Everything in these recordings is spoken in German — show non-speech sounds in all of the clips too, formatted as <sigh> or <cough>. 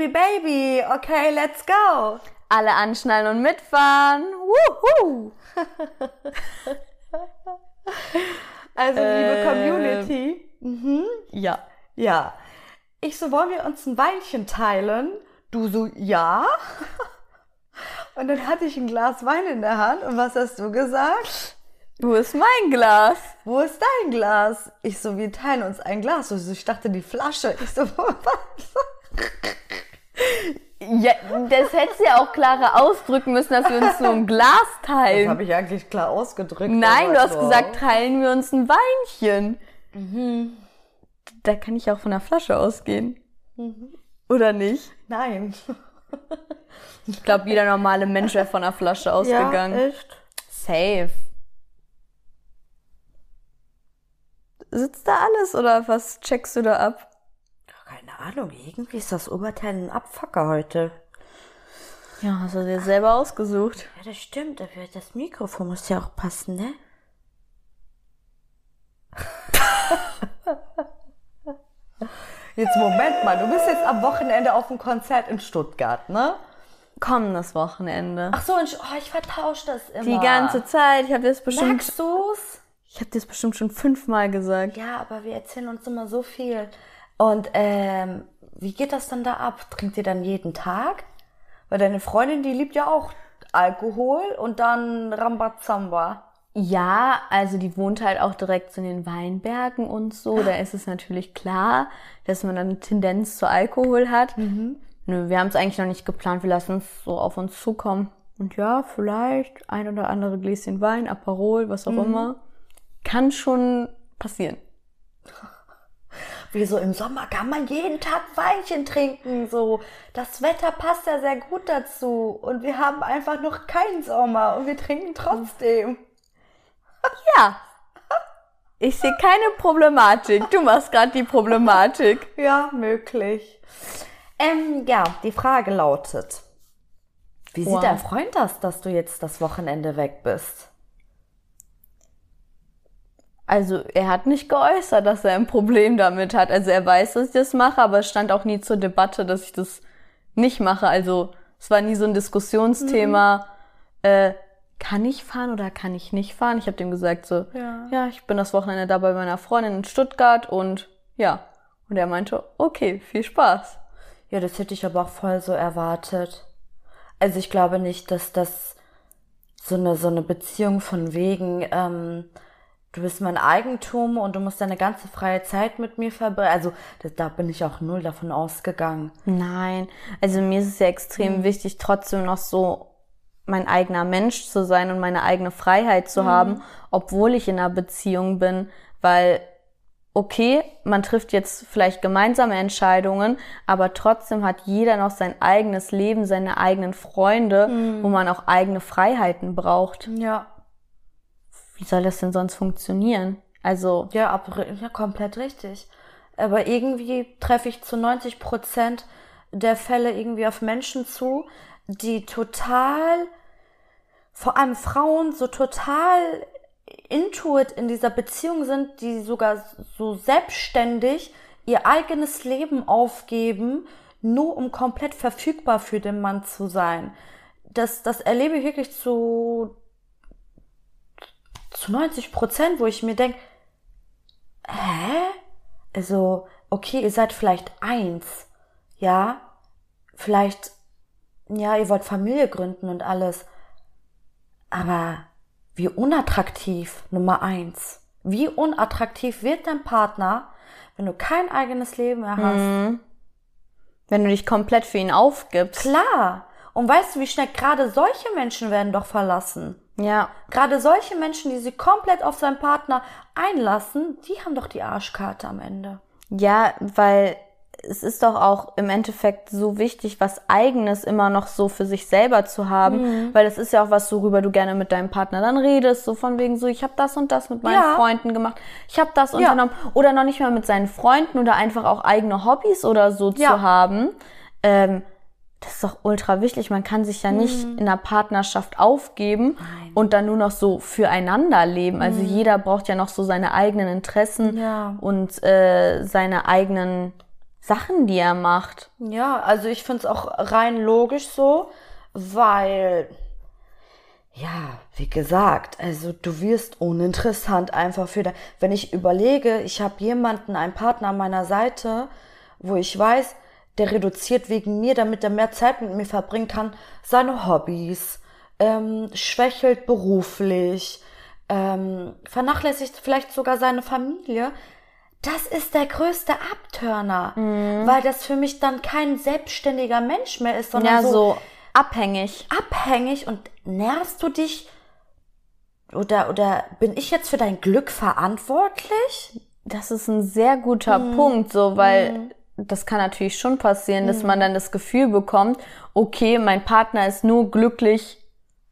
Baby, Baby, okay, let's go. Alle anschnallen und mitfahren. Wuhu! <laughs> Also, liebe Äh, Community. Mhm. Ja. Ja. Ich so, wollen wir uns ein Weinchen teilen? Du so, ja. <laughs> Und dann hatte ich ein Glas Wein in der Hand. Und was hast du gesagt? Wo ist mein Glas? Wo ist dein Glas? Ich so, wir teilen uns ein Glas. So, ich dachte, die Flasche. Ich so, <laughs> was? Ja, das hättest du ja auch klarer ausdrücken müssen, dass wir uns nur ein Glas Das teilen. habe ich eigentlich klar ausgedrückt. Nein, du hast so. gesagt, teilen wir uns ein Weinchen. Da kann ich auch von der Flasche ausgehen. Oder nicht? Nein. Ich glaube, jeder normale Mensch wäre von der Flasche ausgegangen. echt? Safe. Sitzt da alles oder was checkst du da ab? Ahnung, irgendwie ist das Oberteil ein Abfucker heute. Ja, hast du dir selber ausgesucht. Ja, das stimmt, aber das Mikrofon muss ja auch passen, ne? Jetzt Moment mal, du bist jetzt am Wochenende auf dem Konzert in Stuttgart, ne? Kommendes Wochenende. Ach so, und oh, ich vertausche das immer. Die ganze Zeit. Ich habe das bestimmt. Merkst du's? Ich habe das bestimmt schon fünfmal gesagt. Ja, aber wir erzählen uns immer so viel. Und ähm, wie geht das dann da ab? Trinkt ihr dann jeden Tag? Weil deine Freundin, die liebt ja auch Alkohol und dann Rambazamba. Ja, also die wohnt halt auch direkt in den Weinbergen und so. Da ist es natürlich klar, dass man dann eine Tendenz zu Alkohol hat. Nö, wir haben es eigentlich noch nicht geplant. Wir lassen es so auf uns zukommen. Und ja, vielleicht ein oder andere Gläschen Wein, Aperol, was auch immer. Kann schon passieren. <laughs> Wie so im Sommer kann man jeden Tag Weinchen trinken. So, das Wetter passt ja sehr gut dazu. Und wir haben einfach noch keinen Sommer und wir trinken trotzdem. Ja. Ich sehe keine Problematik. Du machst gerade die Problematik. Ja, möglich. Ähm, ja, die Frage lautet: Wie Wow. sieht dein Freund das, dass du jetzt das Wochenende weg bist? Also er hat nicht geäußert, dass er ein Problem damit hat. Also er weiß, dass ich das mache, aber es stand auch nie zur Debatte, dass ich das nicht mache. Also es war nie so ein Diskussionsthema. Äh, kann ich fahren oder kann ich nicht fahren? Ich habe dem gesagt so, Ja. ja, ich bin das Wochenende da bei meiner Freundin in Stuttgart und ja. Und er meinte, okay, viel Spaß. Ja, das hätte ich aber auch voll so erwartet. Also ich glaube nicht, dass das so eine, so eine Beziehung von wegen, ähm, du bist mein Eigentum und du musst deine ganze freie Zeit mit mir verbringen. Also das, da bin ich auch null davon ausgegangen. Nein, also mir ist es ja extrem wichtig, trotzdem noch so mein eigener Mensch zu sein und meine eigene Freiheit zu haben, obwohl ich in einer Beziehung bin, weil okay, man trifft jetzt vielleicht gemeinsame Entscheidungen, aber trotzdem hat jeder noch sein eigenes Leben, seine eigenen Freunde, wo man auch eigene Freiheiten braucht. Ja. Wie soll das denn sonst funktionieren? Also, Ja, ab, ja, komplett richtig. Aber irgendwie treffe ich zu 90 Prozent der Fälle irgendwie auf Menschen zu, die total, vor allem Frauen, so total intuit in dieser Beziehung sind, die sogar so selbstständig ihr eigenes Leben aufgeben, nur um komplett verfügbar für den Mann zu sein. Das, das erlebe ich wirklich zu, zu 90 Prozent, wo ich mir denke, hä? Also, okay, ihr seid vielleicht eins, ja? Vielleicht, ja, ihr wollt Familie gründen und alles. Aber wie unattraktiv, Nummer eins. Wie unattraktiv wird dein Partner, wenn du kein eigenes Leben mehr hast? wenn du dich komplett für ihn aufgibst. Klar. Und weißt du, wie schnell gerade solche Menschen werden doch verlassen? Ja, Gerade solche Menschen, die sich komplett auf seinen Partner einlassen, die haben doch die Arschkarte am Ende. Ja, weil es ist doch auch im Endeffekt so wichtig, was eigenes immer noch so für sich selber zu haben, weil das ist ja auch was, worüber du gerne mit deinem Partner dann redest, so von wegen so, ich habe das und das mit meinen Ja. Freunden gemacht, ich habe das unternommen oder noch nicht mal mit seinen Freunden oder einfach auch eigene Hobbys oder so Ja. zu haben. Ähm, das ist doch ultra wichtig. Man kann sich ja nicht Mhm. in einer Partnerschaft aufgeben und dann nur noch so füreinander leben. Also jeder braucht ja noch so seine eigenen Interessen Ja. und äh, seine eigenen Sachen, die er macht. Ja, also ich finde es auch rein logisch so, weil, ja, wie gesagt, also du wirst uninteressant einfach für da. Wenn ich überlege, ich habe jemanden, einen Partner an meiner Seite, wo ich weiß, der reduziert wegen mir, damit er mehr Zeit mit mir verbringen kann, seine Hobbys, ähm, schwächelt beruflich, ähm, vernachlässigt vielleicht sogar seine Familie, das ist der größte Abturner, mhm. weil das für mich dann kein selbstständiger Mensch mehr ist, sondern ja, so, so abhängig. Abhängig und nervst du dich oder oder bin ich jetzt für dein Glück verantwortlich? Das ist ein sehr guter mhm. Punkt, so weil mhm. Das kann natürlich schon passieren, dass man mhm. dann das Gefühl bekommt, okay, mein Partner ist nur glücklich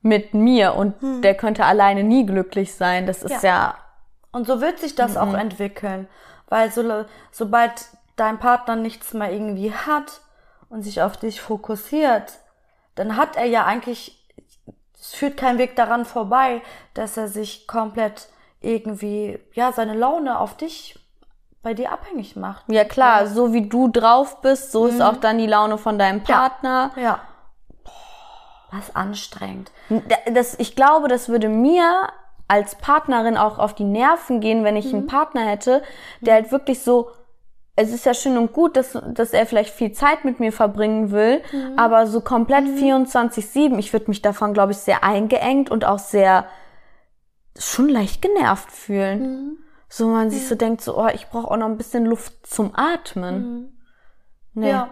mit mir und mhm. der könnte alleine nie glücklich sein. Das ist ja, ja und so wird sich das auch mhm. entwickeln. Weil so, sobald dein Partner nichts mehr irgendwie hat und sich auf dich fokussiert, dann hat er ja eigentlich, es führt kein Weg daran vorbei, dass er sich komplett irgendwie, ja, seine Laune auf dich bei dir abhängig macht. Ja klar, ja. so wie du drauf bist, so mhm. ist auch dann die Laune von deinem Partner. Ja. ja. Was anstrengend. Das, ich glaube, das würde mir als Partnerin auch auf die Nerven gehen, wenn ich mhm. einen Partner hätte, der halt wirklich so, es ist ja schön und gut, dass, dass er vielleicht viel Zeit mit mir verbringen will, mhm. aber so komplett mhm. 24-7, ich würde mich davon, glaube ich, sehr eingeengt und auch sehr schon leicht genervt fühlen. Mhm. So man sich so denkt, so, oh, ich brauche auch noch ein bisschen Luft zum Atmen. Mhm. Nee. Ja.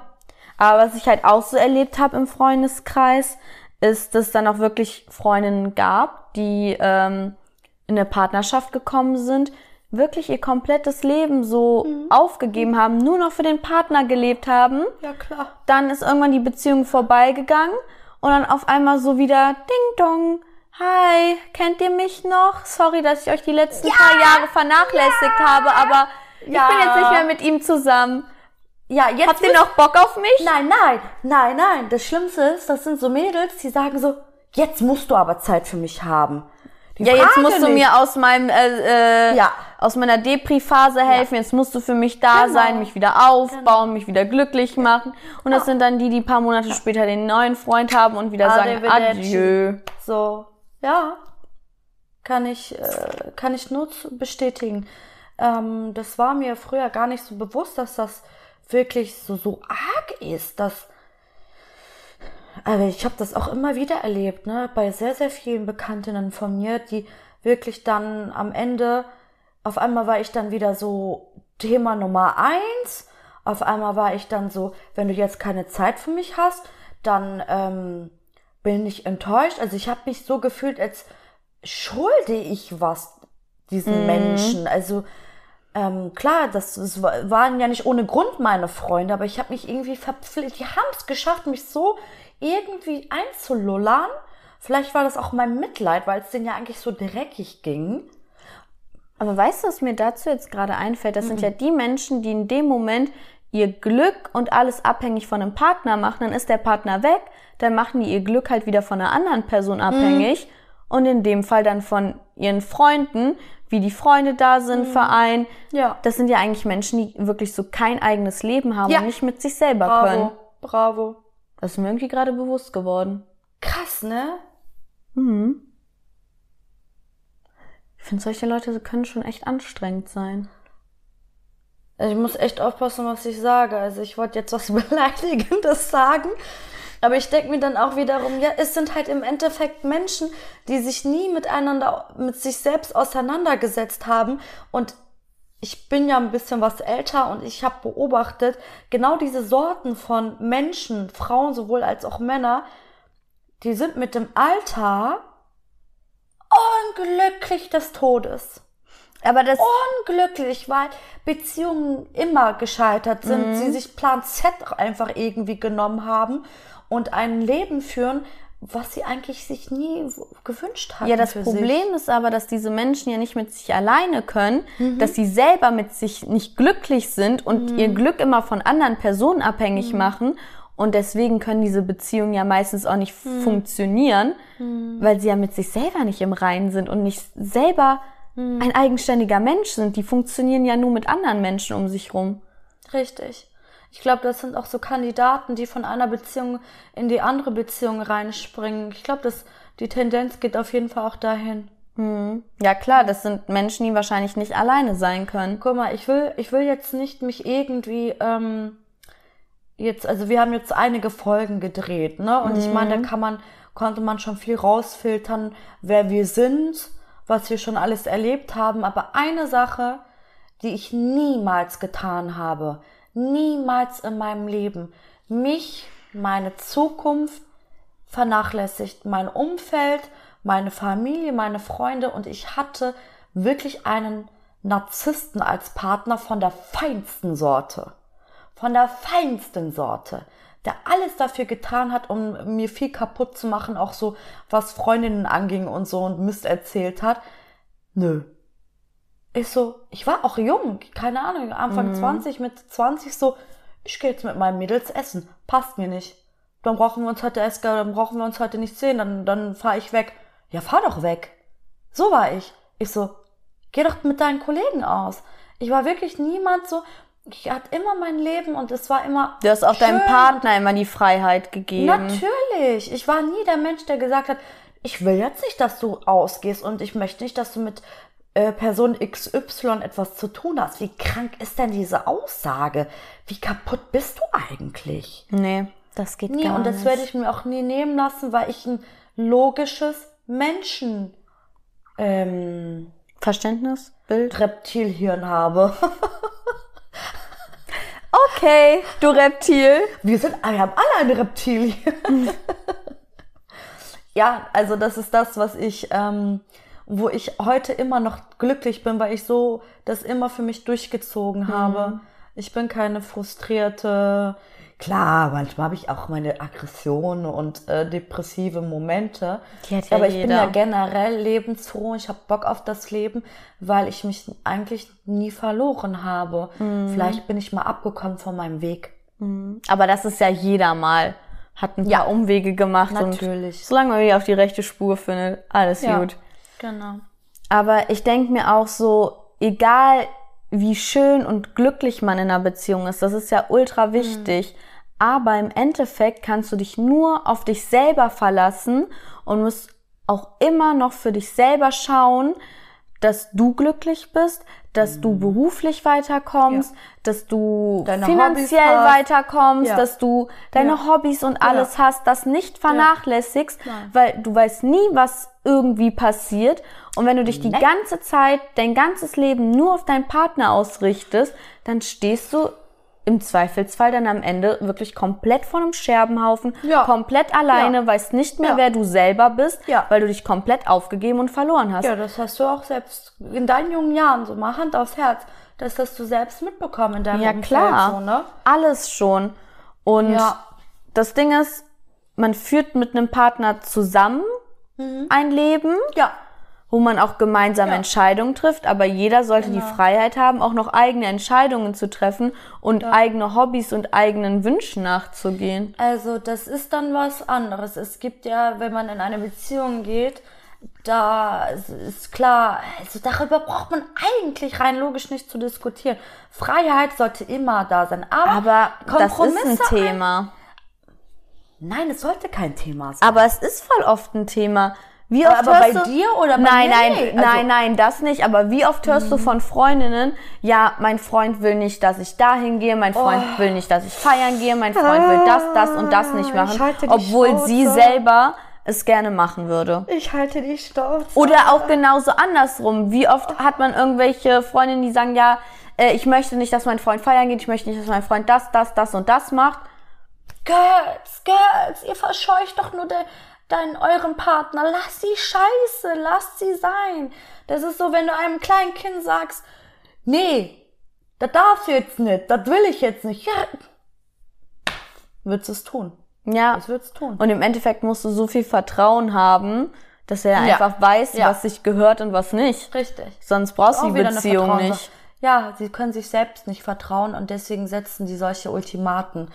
Aber was ich halt auch so erlebt habe im Freundeskreis, ist, dass es dann auch wirklich Freundinnen gab, die ähm, in eine Partnerschaft gekommen sind, wirklich ihr komplettes Leben so mhm. aufgegeben haben, nur noch für den Partner gelebt haben. Ja, klar. Dann ist irgendwann die Beziehung vorbeigegangen und dann auf einmal so wieder Ding Dong. Hi, kennt ihr mich noch? Sorry, dass ich euch die letzten ja. paar Jahre vernachlässigt ja. habe, aber ja. ich bin jetzt nicht mehr mit ihm zusammen. Ja, jetzt habt ihr noch Bock auf mich? Nein, nein, nein, nein. Das Schlimmste ist, das sind so Mädels, die sagen so, jetzt musst du aber Zeit für mich haben. Die ja, jetzt musst du mir aus meinem äh, äh, ja. aus meiner Depri-Phase helfen. Ja. Jetzt musst du für mich da genau. sein, mich wieder aufbauen, genau. mich wieder glücklich machen. Und das sind dann die, die paar Monate später den neuen Freund haben und wieder sagen Adieu. So, ja, kann ich äh, kann ich nur bestätigen. Ähm, das war mir früher gar nicht so bewusst, dass das wirklich so so arg ist, dass aber ich habe das auch immer wieder erlebt, ne, bei sehr, sehr vielen Bekanntinnen von mir, die wirklich dann am Ende, auf einmal war ich dann wieder so Thema Nummer eins, auf einmal war ich dann so, wenn du jetzt keine Zeit für mich hast, dann ähm, bin ich enttäuscht. Also ich habe mich so gefühlt, als schulde ich was diesen mhm. Menschen. Also ähm, klar, das, das waren ja nicht ohne Grund meine Freunde, aber ich habe mich irgendwie verpflichtet. Die haben es geschafft, mich so irgendwie einzulullern. Vielleicht war das auch mein Mitleid, weil es denen ja eigentlich so dreckig ging. Aber weißt du, was mir dazu jetzt gerade einfällt? Das mhm. sind ja die Menschen, die in dem Moment ihr Glück und alles abhängig von einem Partner machen. Dann ist der Partner weg, dann machen die ihr Glück halt wieder von einer anderen Person abhängig. Mhm. Und in dem Fall dann von ihren Freunden, wie die Freunde da sind, mhm. Verein. Ja. Das sind ja eigentlich Menschen, die wirklich so kein eigenes Leben haben ja. und nicht mit sich selber Bravo. können. Bravo. Das ist mir irgendwie gerade bewusst geworden. Krass, ne? Mhm. Ich finde, solche Leute können schon echt anstrengend sein. Also ich muss echt aufpassen, was ich sage. Also ich wollte jetzt was <laughs> Beleidigendes sagen. Aber ich denke mir dann auch wiederum, ja, es sind halt im Endeffekt Menschen, die sich nie miteinander, mit sich selbst auseinandergesetzt haben und ich bin ja ein bisschen was älter und ich habe beobachtet, genau diese Sorten von Menschen, Frauen sowohl als auch Männer, die sind mit dem Alter unglücklich des Todes. Aber das unglücklich, weil Beziehungen immer gescheitert sind, mhm. sie sich Plan Z einfach irgendwie genommen haben und ein Leben führen, was sie eigentlich sich nie gewünscht hatten. Ja, das Problem sich. ist aber, dass diese Menschen ja nicht mit sich alleine können, mhm. dass sie selber mit sich nicht glücklich sind und mhm. ihr Glück immer von anderen Personen abhängig mhm. machen. Und deswegen können diese Beziehungen ja meistens auch nicht mhm. funktionieren, mhm. weil sie ja mit sich selber nicht im Reinen sind und nicht selber mhm. ein eigenständiger Mensch sind. Die funktionieren ja nur mit anderen Menschen um sich rum. Richtig. Ich glaube, das sind auch so Kandidaten, die von einer Beziehung in die andere Beziehung reinspringen. Ich glaube, dass die Tendenz geht auf jeden Fall auch dahin. Hm. Ja klar, das sind Menschen, die wahrscheinlich nicht alleine sein können. Guck mal, ich will, ich will jetzt nicht mich irgendwie ähm, jetzt, also wir haben jetzt einige Folgen gedreht, ne? Und ich meine, da kann man, konnte man schon viel rausfiltern, wer wir sind, was wir schon alles erlebt haben. Aber eine Sache, die ich niemals getan habe, niemals in meinem Leben, mich, meine Zukunft vernachlässigt, mein Umfeld, meine Familie, meine Freunde und ich hatte wirklich einen Narzissten als Partner von der feinsten Sorte. Von der feinsten Sorte. Der alles dafür getan hat, um mir viel kaputt zu machen, auch so was Freundinnen anging und so und Mist erzählt hat. Nö. Ich so, ich war auch jung, keine Ahnung, Anfang 20, mit 20 so, ich gehe jetzt mit meinen Mädels essen. Passt mir nicht. Dann brauchen wir uns heute Eska, dann brauchen wir uns heute nicht sehen, dann, dann fahr ich weg. Ja, fahr doch weg. So war ich. Ich so, geh doch mit deinen Kollegen aus. Ich war wirklich niemand so, ich hatte immer mein Leben und es war immer. Du hast auch deinem schön Partner immer die Freiheit gegeben. Natürlich. Ich war nie der Mensch, der gesagt hat, ich will jetzt nicht, dass du ausgehst und ich möchte nicht, dass du mit äh, Person XY etwas zu tun hast. Wie krank ist denn diese Aussage? Wie kaputt bist du eigentlich? Nee, das geht Nee, gar und das nicht. werde ich mir auch nie nehmen lassen, weil ich ein logisches Menschen ähm, Verständnis? Bild? Reptilhirn habe. <laughs> Okay, du Reptil. Wir sind, wir haben alle ein Reptilien. <laughs> ja, also das ist das, was ich, ähm, wo ich heute immer noch glücklich bin, weil ich so das immer für mich durchgezogen habe. Ich bin keine frustrierte. Klar, manchmal habe ich auch meine Aggressionen und äh, depressive Momente. Die hat ja Aber ich bin jeder. ja generell lebensfroh. Ich habe Bock auf das Leben, weil ich mich eigentlich nie verloren habe. Mhm. Vielleicht bin ich mal abgekommen von meinem Weg. Aber das ist ja jeder mal. Hat ein Ja. paar Umwege gemacht. Natürlich. Und solange man wieder auf die rechte Spur findet, alles gut. Genau. Aber ich denke mir auch so, egal wie schön und glücklich man in einer Beziehung ist, das ist ja ultra wichtig. Aber im Endeffekt kannst du dich nur auf dich selber verlassen und musst auch immer noch für dich selber schauen, dass du glücklich bist, dass du beruflich weiterkommst, dass du Deine finanziell weiterkommst, Ja. dass du deine Ja. Hobbys und alles hast, das nicht vernachlässigst, weil du weißt nie, was irgendwie passiert. Und wenn du dich die Nee. ganze Zeit, dein ganzes Leben nur auf deinen Partner ausrichtest, dann stehst du im Zweifelsfall dann am Ende wirklich komplett vor einem Scherbenhaufen, Ja. komplett alleine, Ja. weißt nicht mehr, Ja. wer du selber bist, Ja. weil du dich komplett aufgegeben und verloren hast. Ja, das hast du auch selbst in deinen jungen Jahren, so mal Hand aufs Herz, das hast du selbst mitbekommen in deinem Ja, Umfeld, klar. So, ne? Alles schon. Und Ja. das Ding ist, man führt mit einem Partner zusammen Mhm. ein Leben, Ja, wo man auch gemeinsam Ja. Entscheidungen trifft, aber jeder sollte die Genau. Freiheit haben, auch noch eigene Entscheidungen zu treffen und eigene Hobbys und eigenen Wünschen nachzugehen. also das ist dann was anderes. Es gibt ja, wenn man in eine Beziehung geht, da ist klar, also darüber braucht man eigentlich rein logisch nicht zu diskutieren. Freiheit sollte immer da sein, aber, Aber das ist ein Kompromisse ein- Thema. Nein, es sollte kein Thema sein. Aber es ist voll oft ein Thema. Wie oft Aber bei hörst du, dir oder bei nein, mir nein, nicht. Also- nein, nein, das nicht. Aber wie oft hörst du von Freundinnen, ja, mein Freund will nicht, dass ich dahin gehe, mein Freund Oh. will nicht, dass ich feiern gehe, mein Freund will das, das und das nicht Ich machen, obwohl sie Schnauze. selber es gerne machen würde. ich halte die Schnauze. Oder auch genauso andersrum. Wie oft hat man irgendwelche Freundinnen, die sagen, ja, äh, ich möchte nicht, dass mein Freund feiern geht, ich möchte nicht, dass mein Freund das, das, das und das macht. Girls, Girls, ihr verscheucht doch nur de, deinen euren Partner. Lass sie scheiße, lasst sie sein. Das ist so, wenn du einem kleinen Kind sagst, nee, das darfst du jetzt nicht, das will ich jetzt nicht. Ja, wird's es tun. Ja. Das wird's tun. Und im Endeffekt musst du so viel Vertrauen haben, dass er Ja. einfach weiß, Ja. was sich gehört und was nicht. Richtig. Sonst brauchst du die Beziehung nicht. Ja, sie können sich selbst nicht vertrauen und deswegen setzen die solche Ultimaten.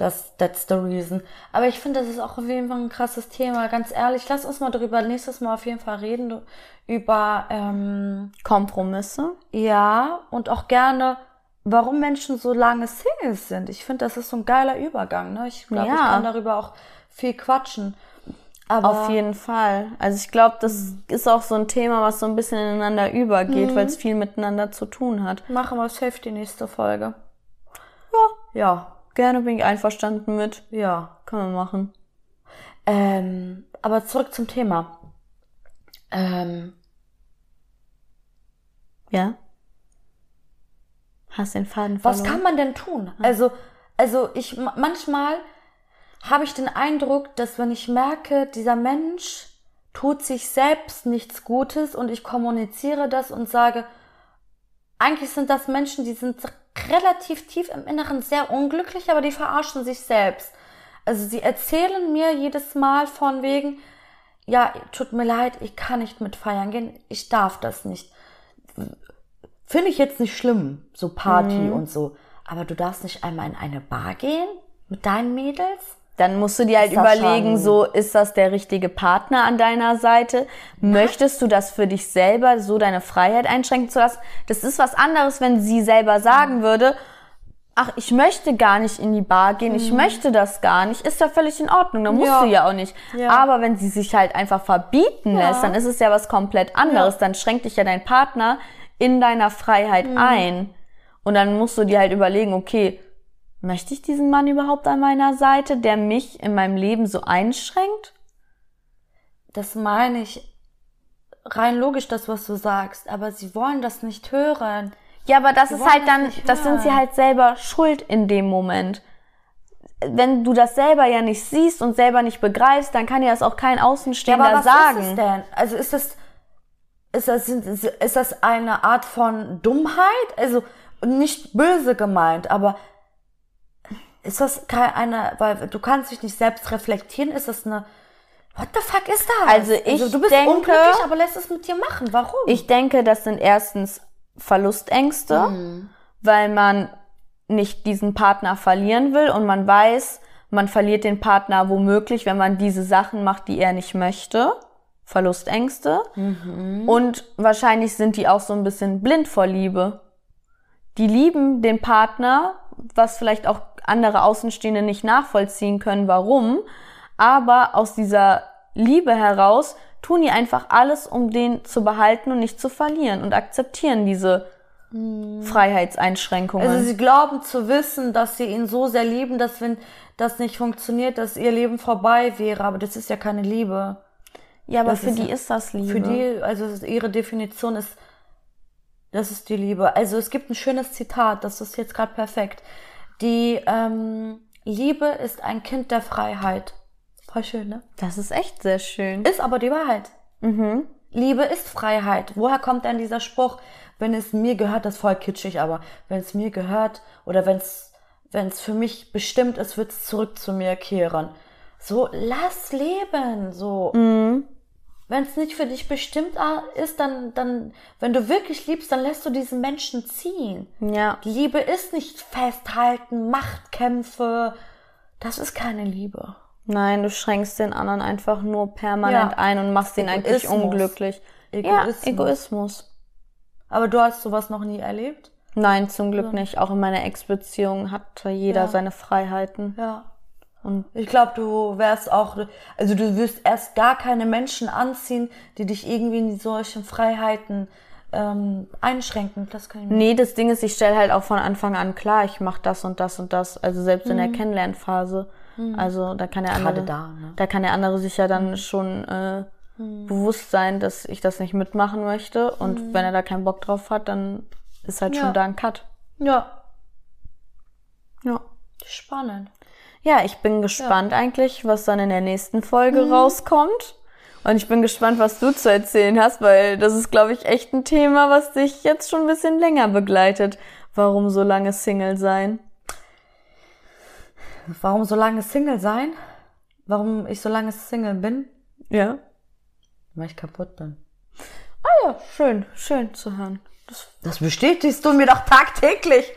Das, that's the reason. Aber ich finde, das ist auch auf jeden Fall ein krasses Thema. Ganz ehrlich, lass uns mal darüber nächstes Mal auf jeden Fall reden. Über, ähm, Kompromisse. ja, und auch gerne warum Menschen so lange Singles sind. Ich finde, das ist so ein geiler Übergang. Ne? Ich glaube, Ja. ich kann darüber auch viel quatschen. Aber Auf jeden Fall. Also ich glaube, das ist auch so ein Thema, was so ein bisschen ineinander übergeht, weil es viel miteinander zu tun hat. machen wir safe die nächste Folge. Ja, Ja, gerne bin ich einverstanden mit. ja. Können wir machen. Ähm, aber zurück zum Thema. Ähm, Ja? Hast den Faden was verloren? kann man denn tun? Also, also ich ma- manchmal habe ich den Eindruck, dass wenn ich merke, dieser Mensch tut sich selbst nichts Gutes und ich kommuniziere das und sage, eigentlich sind das Menschen, die sind relativ tief im Inneren sehr unglücklich, aber die verarschen sich selbst. Also sie erzählen mir jedes Mal von wegen, ja, tut mir leid, ich kann nicht mit feiern gehen, ich darf das nicht. Finde ich jetzt nicht schlimm, so Party und so. Aber du darfst nicht einmal in eine Bar gehen mit deinen Mädels? Dann musst du dir halt überlegen, schon- so ist das der richtige Partner an deiner Seite? Möchtest du das für dich selber, so deine Freiheit einschränken zu lassen? Das ist was anderes, wenn sie selber sagen würde, ach, ich möchte gar nicht in die Bar gehen, ich möchte das gar nicht, ist ja völlig in Ordnung, dann musst Mhm. Ja. du ja auch nicht. Ja. Aber wenn sie sich halt einfach verbieten Ja. lässt, dann ist es ja was komplett anderes, dann schränkt dich ja dein Partner in deiner Freiheit Mhm. ein. Und dann musst du dir halt überlegen, okay, möchte ich diesen Mann überhaupt an meiner Seite, der mich in meinem Leben so einschränkt? Das meine ich rein logisch, das, was du sagst. Aber sie wollen das nicht hören. Ja, aber das Die ist halt dann, das sind sie halt selber schuld in dem Moment. Wenn du das selber ja nicht siehst und selber nicht begreifst, dann kann dir das auch kein Außenstehender aber was sagen. ist es denn? Also ist das, ist das, ist das eine Art von Dummheit? Also nicht böse gemeint, aber ist das keine, weil du kannst dich nicht selbst reflektieren, ist das eine, what the fuck ist das? Also ich du bist denke- unglücklich, aber lässt es mit dir machen. Warum? Ich denke, das sind erstens Verlustängste, Mhm. weil man nicht diesen Partner verlieren will und man weiß, man verliert den Partner womöglich, wenn man diese Sachen macht, die er nicht möchte. Verlustängste. Mhm. Und wahrscheinlich sind die auch so ein bisschen blind vor Liebe. Die lieben den Partner, was vielleicht auch andere Außenstehende nicht nachvollziehen können, warum. Aber aus dieser Liebe heraus tun die einfach alles, um den zu behalten und nicht zu verlieren und akzeptieren diese Freiheitseinschränkungen. Also sie glauben zu wissen, dass sie ihn so sehr lieben, dass wenn das nicht funktioniert, dass ihr Leben vorbei wäre. Aber das ist ja keine Liebe. ja, aber das für ist die ist das Liebe. Für die, also ihre Definition ist, das ist die Liebe. Also es gibt ein schönes Zitat, das ist jetzt gerade perfekt. Die ähm, Liebe ist ein Kind der Freiheit. Voll schön, ne? Das ist echt sehr schön. Ist aber die Wahrheit. Mhm. Liebe ist Freiheit. Woher kommt denn dieser Spruch? Wenn es mir gehört, das ist voll kitschig, aber wenn es mir gehört oder wenn es wenn es für mich bestimmt ist, wird es zurück zu mir kehren. So, lass leben. So, Mhm. Wenn es nicht für dich bestimmt ah, ist, dann, dann, wenn du wirklich liebst, dann lässt du diesen Menschen ziehen. Ja. Liebe ist nicht festhalten, Machtkämpfe. Das ist keine Liebe. Nein, du schränkst den anderen einfach nur permanent Ja. ein und machst ihn eigentlich unglücklich. Egoismus. Ja, Egoismus. Aber du hast sowas noch nie erlebt? Nein, zum Glück nicht. Auch in meiner Ex-Beziehung hatte jeder Ja. seine Freiheiten. Ja. Und Ich glaube, du wärst auch, also du wirst erst gar keine Menschen anziehen, die dich irgendwie in solchen Freiheiten ähm, einschränken. Das kann ich mir nee, das Ding ist, ich stelle halt auch von Anfang an klar, ich mache das und das und das. Also selbst in Mhm. der Kennenlernphase. Also da kann der Gerade andere, da, ne? da kann der andere sich ja dann schon äh, Mhm. bewusst sein, dass ich das nicht mitmachen möchte. Und wenn er da keinen Bock drauf hat, dann ist halt Ja. schon da ein Cut. Ja, Ja. spannend. Ja, ich bin gespannt eigentlich, was dann in der nächsten Folge Mhm. rauskommt. Und ich bin gespannt, was du zu erzählen hast, weil das ist, glaube ich, echt ein Thema, was dich jetzt schon ein bisschen länger begleitet. Warum so lange Single sein? Warum so lange Single sein? Warum ich so lange Single bin? Ja. Weil ich kaputt bin. Ah ja, schön, schön zu hören. Das, Das bestätigst du mir doch tagtäglich.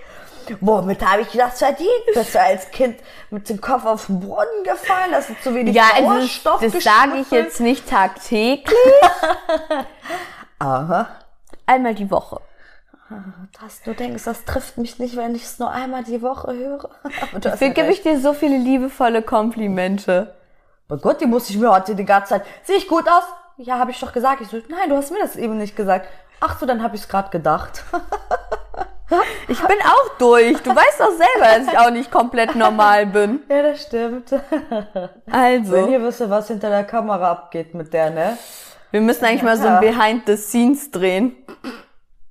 Womit habe ich das verdient? Bist du als Kind mit dem Kopf auf den Boden gefallen? Hast du zu wenig ja, also Sauerstoff das, das sage ich jetzt nicht tagtäglich, <laughs> Aha. einmal die Woche. dass du denkst, das trifft mich nicht, wenn ich es nur einmal die Woche höre. <laughs> Ja gebe ich dir so viele liebevolle Komplimente. Oh Gott, die muss ich mir heute die ganze Zeit. Sehe ich gut aus? Ja, habe ich doch gesagt. Ich so, nein, du hast mir das eben nicht gesagt. Ach so, dann habe ich es gerade gedacht. <laughs> Ich bin auch durch. Du weißt doch selber, dass ich auch nicht komplett normal bin. ja, das stimmt. Wenn Also, ihr wisst, was hinter der Kamera abgeht mit der, ne? wir müssen eigentlich mal so ein Behind the Scenes drehen.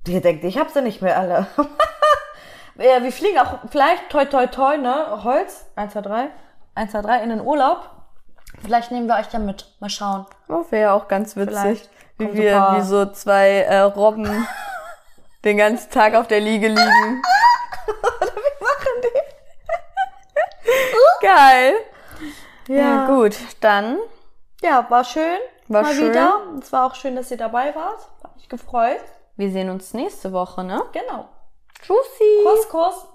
Die denkt, ich hab sie nicht mehr alle. <laughs> ja, wir fliegen auch vielleicht toi toi toi, ne? Holz. 1, 2, 3. 1, 2, 3 in den Urlaub. Vielleicht nehmen wir euch da mit. Mal schauen. Oh, wäre ja auch ganz witzig. Vielleicht Wie wir, wie so zwei äh, Robben <laughs> den ganzen Tag auf der Liege liegen. Machen <laughs> die? Geil. Ja, Ja. gut. Dann Ja, war schön. War mal schön. wieder. Es war auch schön, dass ihr dabei wart. Hat mich gefreut. wir sehen uns nächste Woche, ne? Genau. Tschüssi. Kuss, Kuss.